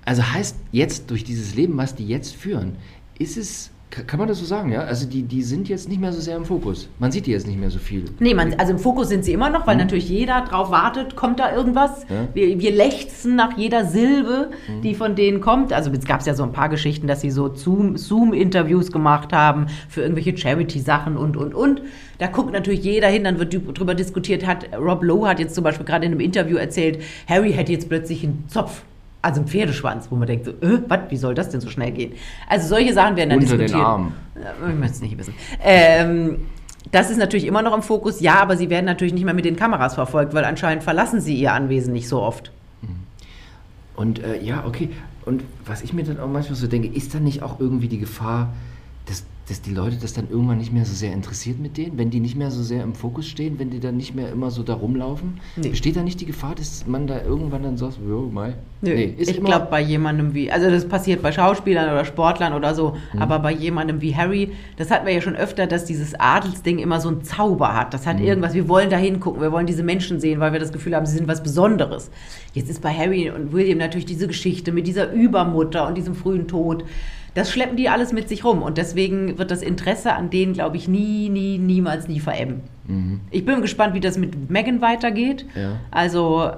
Also heißt jetzt durch dieses Leben, was die jetzt führen, ist es kann man das so sagen, ja? Also die, die sind jetzt nicht mehr so sehr im Fokus. Man sieht die jetzt nicht mehr so viel. Nee, man, also im Fokus sind sie immer noch, weil mhm. natürlich jeder drauf wartet, kommt da irgendwas. Ja. Wir, wir lechzen nach jeder Silbe, mhm. die von denen kommt. Also jetzt gab es ja so ein paar Geschichten, dass sie so Zoom-Interviews gemacht haben für irgendwelche Charity-Sachen und, und, und. Da guckt natürlich jeder hin, dann wird drüber diskutiert. Hat, Rob Lowe hat jetzt zum Beispiel gerade in einem Interview erzählt, Harry hätte jetzt plötzlich einen Zopf also ein Pferdeschwanz, wo man denkt, so, äh, was, wie soll das denn so schnell gehen? Also solche Sachen werden dann Unter diskutiert. Den Arm. Ich möchte es nicht wissen. Ähm, das ist natürlich immer noch im Fokus, ja, aber sie werden natürlich nicht mehr mit den Kameras verfolgt, weil anscheinend verlassen sie ihr Anwesen nicht so oft. Mhm. Und äh, ja, okay. Und was ich mir dann auch manchmal so denke, ist da nicht auch irgendwie die Gefahr, dass dass die Leute das dann irgendwann nicht mehr so sehr interessiert mit denen, wenn die nicht mehr so sehr im Fokus stehen, wenn die dann nicht mehr immer so da rumlaufen? Nee. Besteht da nicht die Gefahr, dass man da irgendwann dann sagt, jo, mai? Nö, ist ich glaube bei jemandem wie, also das passiert bei Schauspielern oder Sportlern oder so, Mhm. aber bei jemandem wie Harry, das hatten wir ja schon öfter, dass dieses Adelsding immer so einen Zauber hat. Das hat Mhm. irgendwas, wir wollen da hingucken, wir wollen diese Menschen sehen, weil wir das Gefühl haben, sie sind was Besonderes. Jetzt ist bei Harry und William natürlich diese Geschichte mit dieser Übermutter und diesem frühen Tod. Das schleppen die alles mit sich rum und deswegen wird das Interesse an denen, glaube ich, nie, nie, niemals, nie verebben. Ich bin gespannt, wie das mit Megan weitergeht. Ja. Also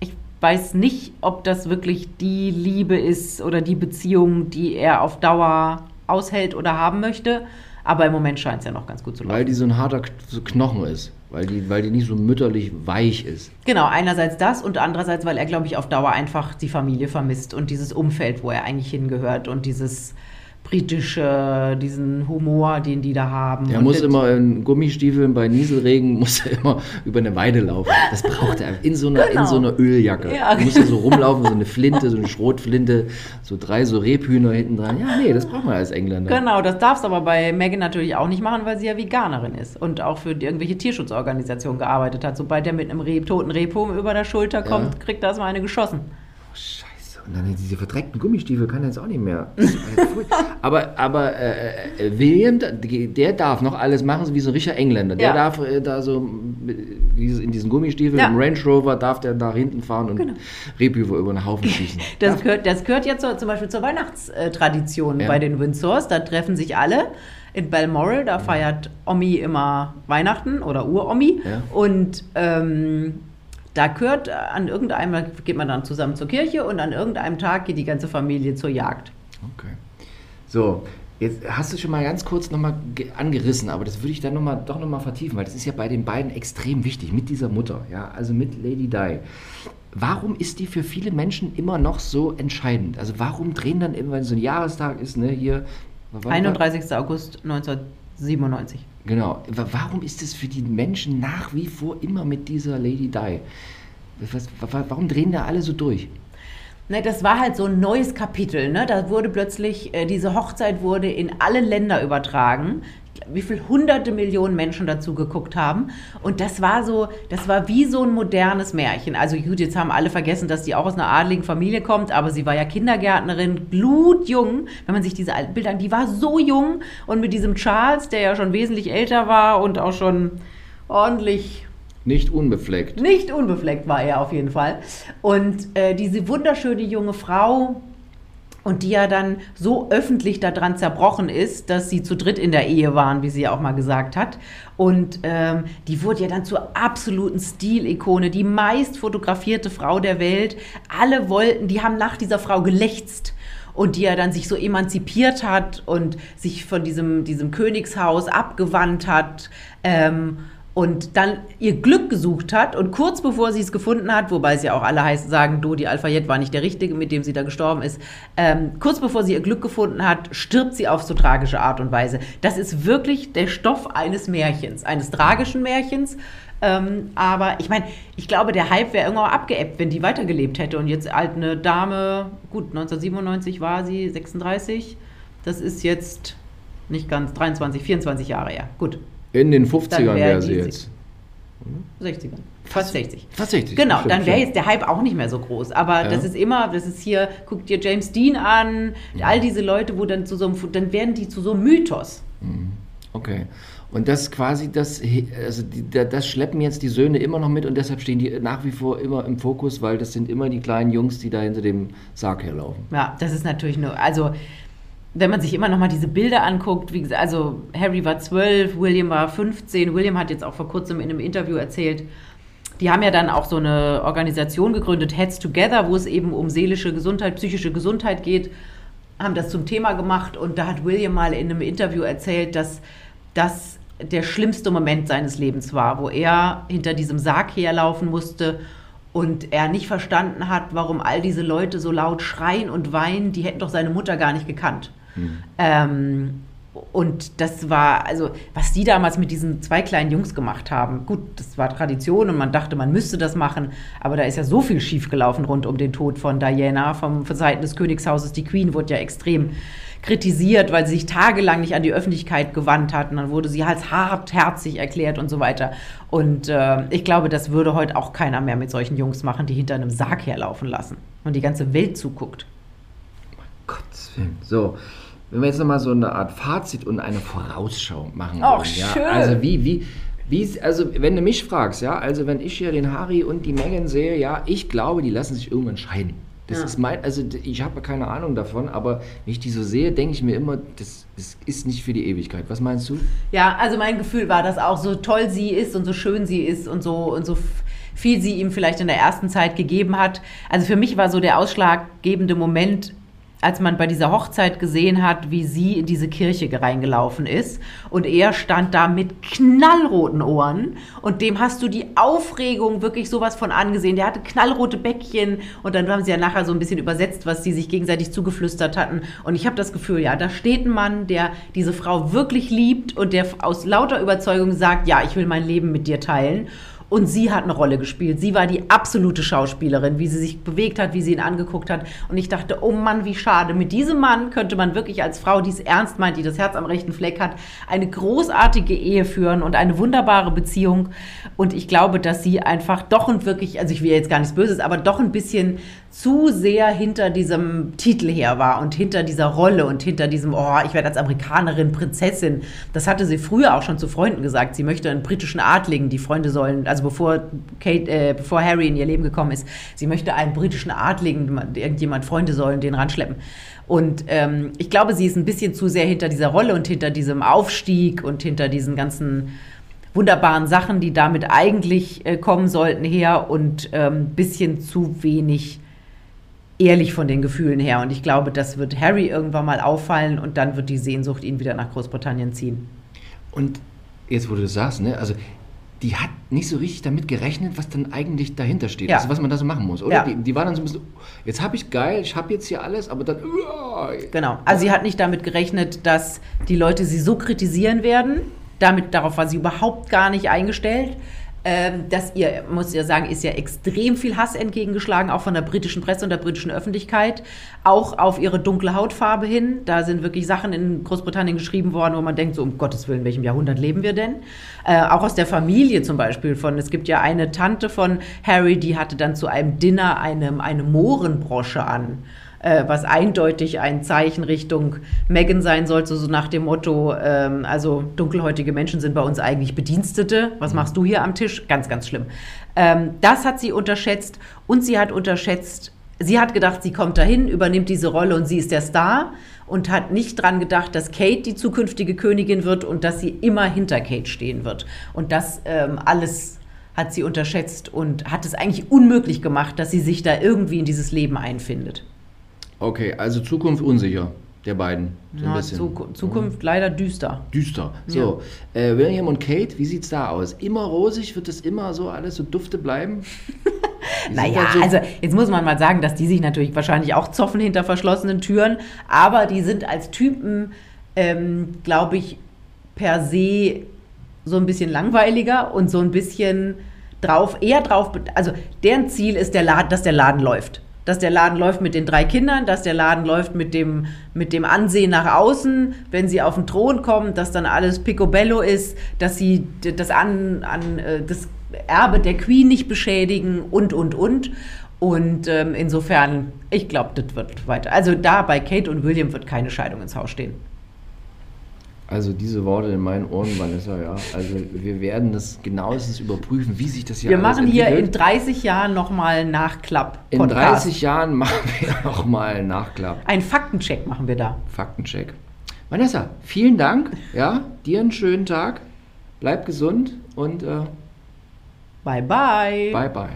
ich weiß nicht, ob das wirklich die Liebe ist oder die Beziehung, die er auf Dauer aushält oder haben möchte. Aber im Moment scheint es ja noch ganz gut zu laufen. Weil die so ein harter Knochen ist. Weil die, weil die nicht so mütterlich weich ist. Genau, einerseits das und andererseits, weil er, glaube ich, auf Dauer einfach die Familie vermisst und dieses Umfeld, wo er eigentlich hingehört und dieses britische, diesen Humor, den die da haben. Er muss immer in Gummistiefeln bei Nieselregen, muss er immer über eine Weide laufen. Das braucht er. In so einer, Genau. in so einer Öljacke. Ja. Da muss er so rumlaufen, so eine Flinte, so eine Schrotflinte, so drei so Rebhühner hinten dran. Ja, nee, das braucht man als Engländer. Genau, das darfst du aber bei Megan natürlich auch nicht machen, weil sie ja Veganerin ist und auch für irgendwelche Tierschutzorganisationen gearbeitet hat. Sobald der mit einem Reh, toten Rehpo über der Schulter kommt, Ja. kriegt er erstmal eine geschossen. Scheiße. Und dann diese verdreckten Gummistiefel kann er jetzt auch nicht mehr. Aber aber äh, äh, William, der darf noch alles machen, wie so ein richtiger Engländer. Der Ja. darf äh, da so dieses- in diesen Gummistiefeln, Ja. im Range Rover, darf der nach hinten fahren und Genau. Rebhüfer über den Haufen schießen. Das Darf- gehört, das gehört ja zur, zum Beispiel zur Weihnachtstradition Ja. bei den Windsors. Da treffen sich alle in Balmoral. Da feiert Omi immer Weihnachten oder Uromi. Ja. Und ähm, da gehört äh, an irgendeinem, geht man dann zusammen zur Kirche und an irgendeinem Tag geht die ganze Familie zur Jagd. Okay. So, jetzt hast du schon mal ganz kurz nochmal angerissen, aber das würde ich dann noch mal, doch nochmal vertiefen, weil das ist ja bei den beiden extrem wichtig, mit dieser Mutter, ja, also mit Lady Di. Warum ist die für viele Menschen immer noch so entscheidend? Also warum drehen dann immer, wenn so ein Jahrestag ist, ne, hier... wann- 31. August 1997. Genau. Wa- Warum ist es für die Menschen nach wie vor immer mit dieser Lady Di? Was, wa- warum drehen da alle so durch? Ne, das war halt so ein neues Kapitel. Ne? Da wurde plötzlich, äh, diese Hochzeit wurde in alle Länder übertragen. Wie viel hunderte Millionen Menschen dazu geguckt haben. Und das war so, das war wie so ein modernes Märchen. Also gut, jetzt haben alle vergessen, dass die auch aus einer adligen Familie kommt, aber sie war ja Kindergärtnerin, blutjung. Wenn man sich diese alten Bilder an, die war so jung. Und mit diesem Charles, der ja schon wesentlich älter war und auch schon ordentlich Nicht unbefleckt. nicht unbefleckt war er auf jeden Fall. Und äh, diese wunderschöne junge Frau, und die ja dann so öffentlich daran zerbrochen ist, dass sie zu dritt in der Ehe waren, wie sie ja auch mal gesagt hat. Und ähm, die wurde ja dann zur absoluten Stilikone, die meist fotografierte Frau der Welt. Alle wollten, die haben nach dieser Frau gelächzt und die ja dann sich so emanzipiert hat und sich von diesem, diesem Königshaus abgewandt hat ähm, und dann ihr Glück gesucht hat und kurz bevor sie es gefunden hat, wobei sie auch alle heißt, sagen, du, die Al-Fayed war nicht der Richtige, mit dem sie da gestorben ist, ähm, kurz bevor sie ihr Glück gefunden hat, stirbt sie auf so tragische Art und Weise. Das ist wirklich der Stoff eines Märchens, eines tragischen Märchens. Ähm, aber ich meine, ich glaube, der Hype wäre irgendwann abgeebbt, wenn die weitergelebt hätte. Und jetzt alt eine Dame, gut, 1997 war sie, 36. Das ist jetzt nicht ganz 23, 24 Jahre her. Gut, In den Dann 50ern wär wäre sie jetzt. 60ern. Fast 60. Fast 60. Genau, stimmt, dann wäre jetzt der Hype auch nicht mehr so groß. Aber Ja. das ist immer, das ist hier, guck dir James Dean an, all diese Leute, wo dann zu so einem, dann werden die zu so einem Mythos. Okay. Und das quasi, das, also die, da- das schleppen jetzt die Söhne immer noch mit und deshalb stehen die nach wie vor immer im Fokus, weil das sind immer die kleinen Jungs, die da hinter dem Sarg herlaufen. Ja, das ist natürlich nur, also wenn man sich immer noch mal diese Bilder anguckt, wie also Harry war 12, William war 15, William hat jetzt auch vor kurzem in einem Interview erzählt, die haben ja dann auch so eine Organisation gegründet, Heads Together, wo es eben um seelische Gesundheit, psychische Gesundheit geht, haben das zum Thema gemacht und da hat William mal in einem Interview erzählt, dass das der schlimmste Moment seines Lebens war, wo er hinter diesem Sarg herlaufen musste und er nicht verstanden hat, warum all diese Leute so laut schreien und weinen, die hätten doch seine Mutter gar nicht gekannt. Ähm, Und das war, also, was die damals mit diesen zwei kleinen Jungs gemacht haben, gut, das war Tradition und man dachte, man müsste das machen, aber da ist ja so viel schiefgelaufen rund um den Tod von Diana, vom, von Seiten des Königshauses. Die Queen wurde ja extrem kritisiert, weil sie sich tagelang nicht an die Öffentlichkeit gewandt hat. Und dann wurde sie als hartherzig erklärt und so weiter. Und äh, ich glaube, das würde heute auch keiner mehr mit solchen Jungs machen, die hinter einem Sarg herlaufen lassen und die ganze Welt zuguckt. Gottes Willen. So, wenn wir jetzt nochmal so eine Art Fazit und eine Vorausschau machen Ach, wollen, ja, schön. also wie, wie, wie, also wenn du mich fragst, ja, also wenn ich hier den Harry und die Megan sehe, ja, ich glaube, die lassen sich irgendwann scheiden. Das Ja. ist mein, also ich habe keine Ahnung davon, aber wenn ich die so sehe, denke ich mir immer, das, das ist nicht für die Ewigkeit. Was meinst du? Ja, also mein Gefühl war, dass auch so toll sie ist und so schön sie ist und so und so viel sie ihm vielleicht in der ersten Zeit gegeben hat. Also für mich war so der ausschlaggebende Moment, als man bei dieser Hochzeit gesehen hat, wie sie in diese Kirche reingelaufen ist und er stand da mit knallroten Ohren und dem hast du die Aufregung wirklich sowas von angesehen. Der hatte knallrote Bäckchen und dann haben sie ja nachher so ein bisschen übersetzt, was sie sich gegenseitig zugeflüstert hatten und ich habe das Gefühl, ja, da steht ein Mann, der diese Frau wirklich liebt und der aus lauter Überzeugung sagt, ja, ich will mein Leben mit dir teilen. Und sie hat eine Rolle gespielt. Sie war die absolute Schauspielerin, wie sie sich bewegt hat, wie sie ihn angeguckt hat. Und ich dachte, oh Mann, wie schade. Mit diesem Mann könnte man wirklich als Frau, die es ernst meint, die das Herz am rechten Fleck hat, eine großartige Ehe führen und eine wunderbare Beziehung. Und ich glaube, dass sie einfach doch und wirklich, also ich will jetzt gar nichts Böses, aber doch ein bisschen zu sehr hinter diesem Titel her war und hinter dieser Rolle und hinter diesem, oh, ich werde als Amerikanerin Prinzessin. Das hatte sie früher auch schon zu Freunden gesagt. Sie möchte einen britischen Adligen, die Freunde sollen, also bevor Kate, äh, bevor Harry in ihr Leben gekommen ist, sie möchte einen britischen Adligen, irgendjemand Freunde sollen den ranschleppen. Und ähm, ich glaube, sie ist ein bisschen zu sehr hinter dieser Rolle und hinter diesem Aufstieg und hinter diesen ganzen wunderbaren Sachen, die damit eigentlich äh, kommen sollten, her und ein ähm, bisschen zu wenig ehrlich von den Gefühlen her. Und ich glaube, das wird Harry irgendwann mal auffallen und dann wird die Sehnsucht ihn wieder nach Großbritannien ziehen. Und jetzt, wo du das sagst, ne, also die hat nicht so richtig damit gerechnet, was dann eigentlich dahinter steht, Ja. also was man da so machen muss, oder? Ja. Die, die war dann so ein bisschen, jetzt habe ich geil, ich habe jetzt hier alles, aber dann, uah, Genau. Also sie hat nicht damit gerechnet, dass die Leute sie so kritisieren werden. Damit, darauf war sie überhaupt gar nicht eingestellt. Ähm, dass ihr, muss ich ja sagen, ist ja extrem viel Hass entgegengeschlagen, auch von der britischen Presse und der britischen Öffentlichkeit. Auch auf ihre dunkle Hautfarbe hin. Da sind wirklich Sachen in Großbritannien geschrieben worden, wo man denkt, so um Gottes Willen, in welchem Jahrhundert leben wir denn? Äh, auch aus der Familie zum Beispiel. Von, es gibt ja eine Tante von Harry, die hatte dann zu einem Dinner eine, eine Mohrenbrosche an äh, was eindeutig ein Zeichen Richtung Megan sein sollte, so nach dem Motto, ähm, also dunkelhäutige Menschen sind bei uns eigentlich Bedienstete. Was machst du hier am Tisch? Ganz, ganz schlimm. Ähm, das hat sie unterschätzt und sie hat unterschätzt, sie hat gedacht, sie kommt dahin, übernimmt diese Rolle und sie ist der Star und hat nicht dran gedacht, dass Kate die zukünftige Königin wird und dass sie immer hinter Kate stehen wird. Und das ähm, alles hat sie unterschätzt und hat es eigentlich unmöglich gemacht, dass sie sich da irgendwie in dieses Leben einfindet. Okay, also Zukunft unsicher, der beiden. So ein Na, bisschen. Zuku- Zukunft leider düster. Düster. So, äh, William und Kate, wie sieht's da aus? Immer rosig? Wird das immer so alles so dufte bleiben? Naja, halt so- also jetzt muss man mal sagen, dass die sich natürlich wahrscheinlich auch zoffen hinter verschlossenen Türen, aber die sind als Typen, ähm, glaube ich, per se so ein bisschen langweiliger und so ein bisschen drauf, eher drauf, also deren Ziel ist, der Laden, dass der Laden läuft. Dass der Laden läuft mit den drei Kindern, dass der Laden läuft mit dem, mit dem Ansehen nach außen, wenn sie auf den Thron kommen, dass dann alles picobello ist, dass sie das, an, an, äh, das Erbe der Queen nicht beschädigen und, und, und. Und ähm, insofern, ich glaube, das wird weiter. Also da bei Kate und William wird keine Scheidung ins Haus stehen. Also diese Worte in meinen Ohren, Vanessa, ja. Also wir werden das genauestens überprüfen, wie sich das hier Wir machen hier in entwickelt. 30 Jahren nochmal Nachklapp. In 30 Jahren machen wir nochmal einen Nachklapp. Einen Faktencheck machen wir da. Faktencheck. Vanessa, vielen Dank. Ja, dir einen schönen Tag. Bleib gesund und äh, Bye, bye. bye bye.